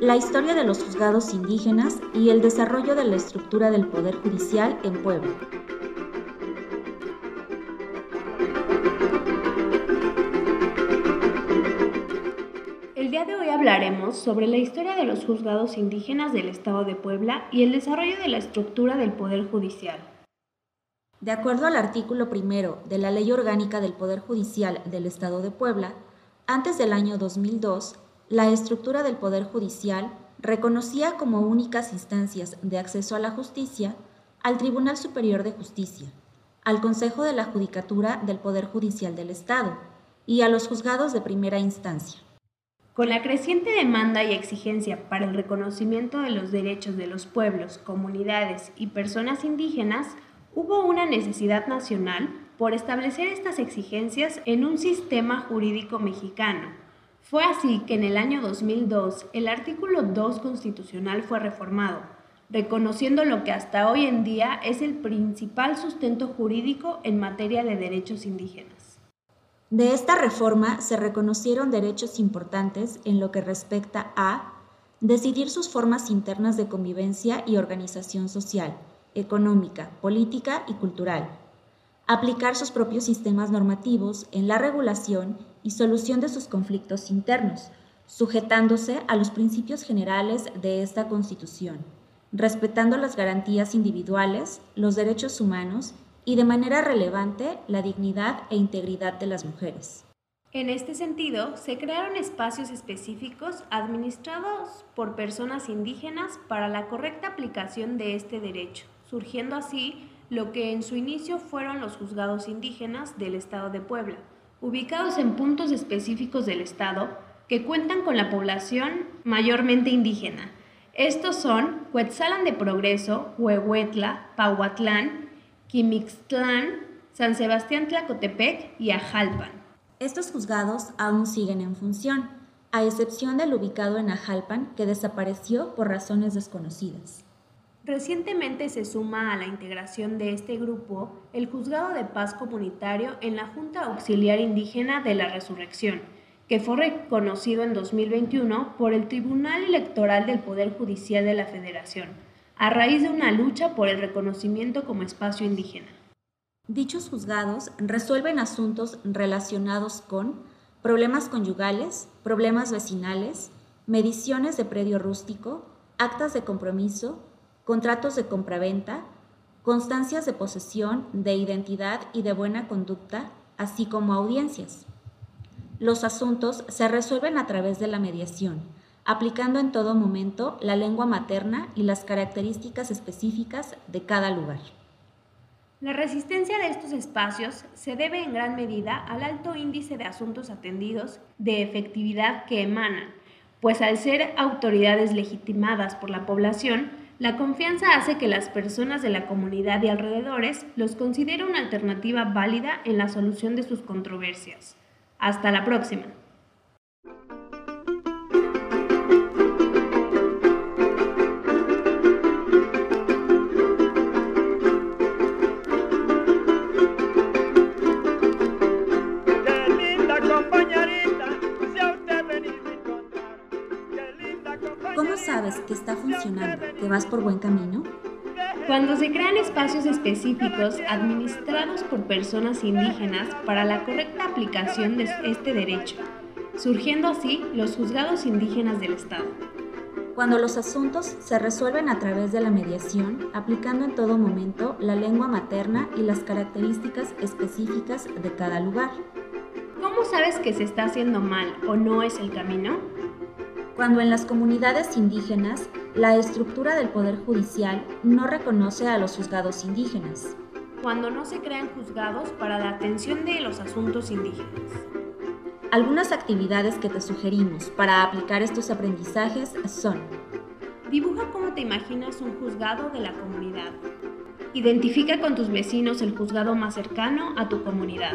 la historia de los juzgados indígenas y el desarrollo de la estructura del Poder Judicial en Puebla. El día de hoy hablaremos sobre la historia de los juzgados indígenas del Estado de Puebla y el desarrollo de la estructura del Poder Judicial. De acuerdo al artículo primero de la Ley Orgánica del Poder Judicial del Estado de Puebla, antes del año 2002, la estructura del Poder Judicial reconocía como únicas instancias de acceso a la justicia al Tribunal Superior de Justicia, al Consejo de la Judicatura del Poder Judicial del Estado y a los juzgados de primera instancia. Con la creciente demanda y exigencia para el reconocimiento de los derechos de los pueblos, comunidades y personas indígenas, hubo una necesidad nacional por establecer estas exigencias en un sistema jurídico mexicano. Fue así que en el año 2002 el artículo 2 constitucional fue reformado, reconociendo lo que hasta hoy en día es el principal sustento jurídico en materia de derechos indígenas. De esta reforma se reconocieron derechos importantes en lo que respecta a decidir sus formas internas de convivencia y organización social, económica, política y cultural, aplicar sus propios sistemas normativos en la regulación y solución de sus conflictos internos, sujetándose a los principios generales de esta Constitución, respetando las garantías individuales, los derechos humanos y de manera relevante la dignidad e integridad de las mujeres. En este sentido, se crearon espacios específicos administrados por personas indígenas para la correcta aplicación de este derecho, surgiendo así lo que en su inicio fueron los juzgados indígenas del Estado de Puebla, ubicados en puntos específicos del Estado que cuentan con la población mayormente indígena. Estos son Cuetzalan de Progreso, Huehuetla, Pahuatlán, Quimixtlán, San Sebastián Tlacotepec y Ajalpan. Estos juzgados aún siguen en función, a excepción del ubicado en Ajalpan que desapareció por razones desconocidas. Recientemente se suma a la integración de este grupo el Juzgado de Paz Comunitario en la Junta Auxiliar Indígena de la Resurrección, que fue reconocido en 2021 por el Tribunal Electoral del Poder Judicial de la Federación, a raíz de una lucha por el reconocimiento como espacio indígena. Dichos juzgados resuelven asuntos relacionados con problemas conyugales, problemas vecinales, mediciones de predio rústico, actas de compromiso, contratos de compraventa, constancias de posesión, de identidad y de buena conducta, así como audiencias. Los asuntos se resuelven a través de la mediación, aplicando en todo momento la lengua materna y las características específicas de cada lugar. La resistencia de estos espacios se debe en gran medida al alto índice de asuntos atendidos de efectividad que emanan, pues al ser autoridades legitimadas por la población, la confianza hace que las personas de la comunidad y alrededores los consideren una alternativa válida en la solución de sus controversias. Hasta la próxima. Sabes que está funcionando, que vas por buen camino? Cuando se crean espacios específicos administrados por personas indígenas para la correcta aplicación de este derecho, surgiendo así los juzgados indígenas del Estado. Cuando los asuntos se resuelven a través de la mediación, aplicando en todo momento la lengua materna y las características específicas de cada lugar. ¿Cómo sabes que se está haciendo mal o no es el camino? Cuando en las comunidades indígenas la estructura del Poder Judicial no reconoce a los juzgados indígenas. Cuando no se crean juzgados para la atención de los asuntos indígenas. Algunas actividades que te sugerimos para aplicar estos aprendizajes son Dibuja cómo te imaginas un juzgado de la comunidad. Identifica con tus vecinos el juzgado más cercano a tu comunidad.